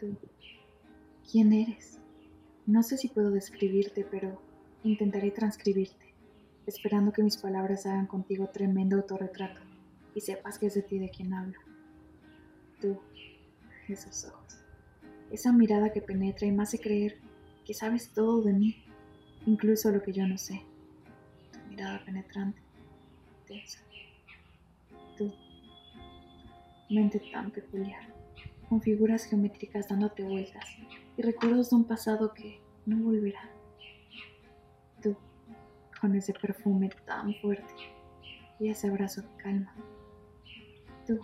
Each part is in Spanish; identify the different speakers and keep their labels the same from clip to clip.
Speaker 1: Tú, ¿quién eres? No sé si puedo describirte, pero intentaré transcribirte, esperando que mis palabras hagan contigo tremendo autorretrato y sepas que es de ti de quien hablo. Tú, esos ojos, esa mirada que penetra y me hace creer que sabes todo de mí, incluso lo que yo no sé. Tu mirada penetrante, tensa. Tú, mente tan peculiar, con figuras geométricas dándote vueltas y recuerdos de un pasado que no volverá. Tú, con ese perfume tan fuerte y ese abrazo que calma. Tú,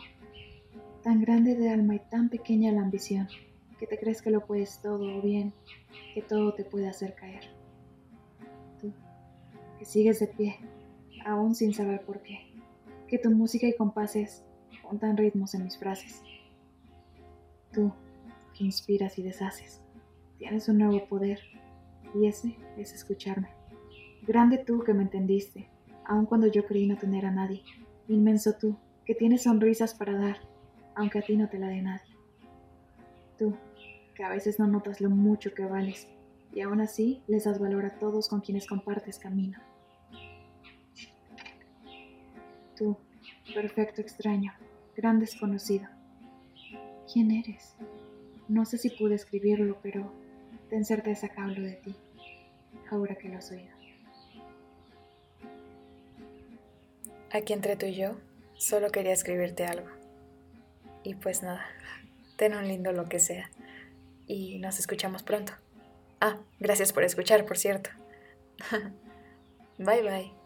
Speaker 1: tan grande de alma y tan pequeña la ambición, que te crees que lo puedes todo o bien, que todo te puede hacer caer. Tú, que sigues de pie, aún sin saber por qué, que tu música y compases juntan ritmos en mis frases. Tú, que inspiras y deshaces, tienes un nuevo poder, y ese es escucharme. Grande tú que me entendiste, aun cuando yo creí no tener a nadie. Inmenso tú, que tienes sonrisas para dar, aunque a ti no te la dé nadie. Tú, que a veces no notas lo mucho que vales, y aún así les das valor a todos con quienes compartes camino. Tú, perfecto extraño, gran desconocido. ¿Quién eres? No sé si pude escribirlo, pero ten certeza que hablo de ti, ahora que lo has oído.
Speaker 2: Aquí entre tú y yo, solo quería escribirte algo. Y pues nada, ten un lindo lo que sea. Y nos escuchamos pronto. Ah, gracias por escuchar, por cierto. bye bye.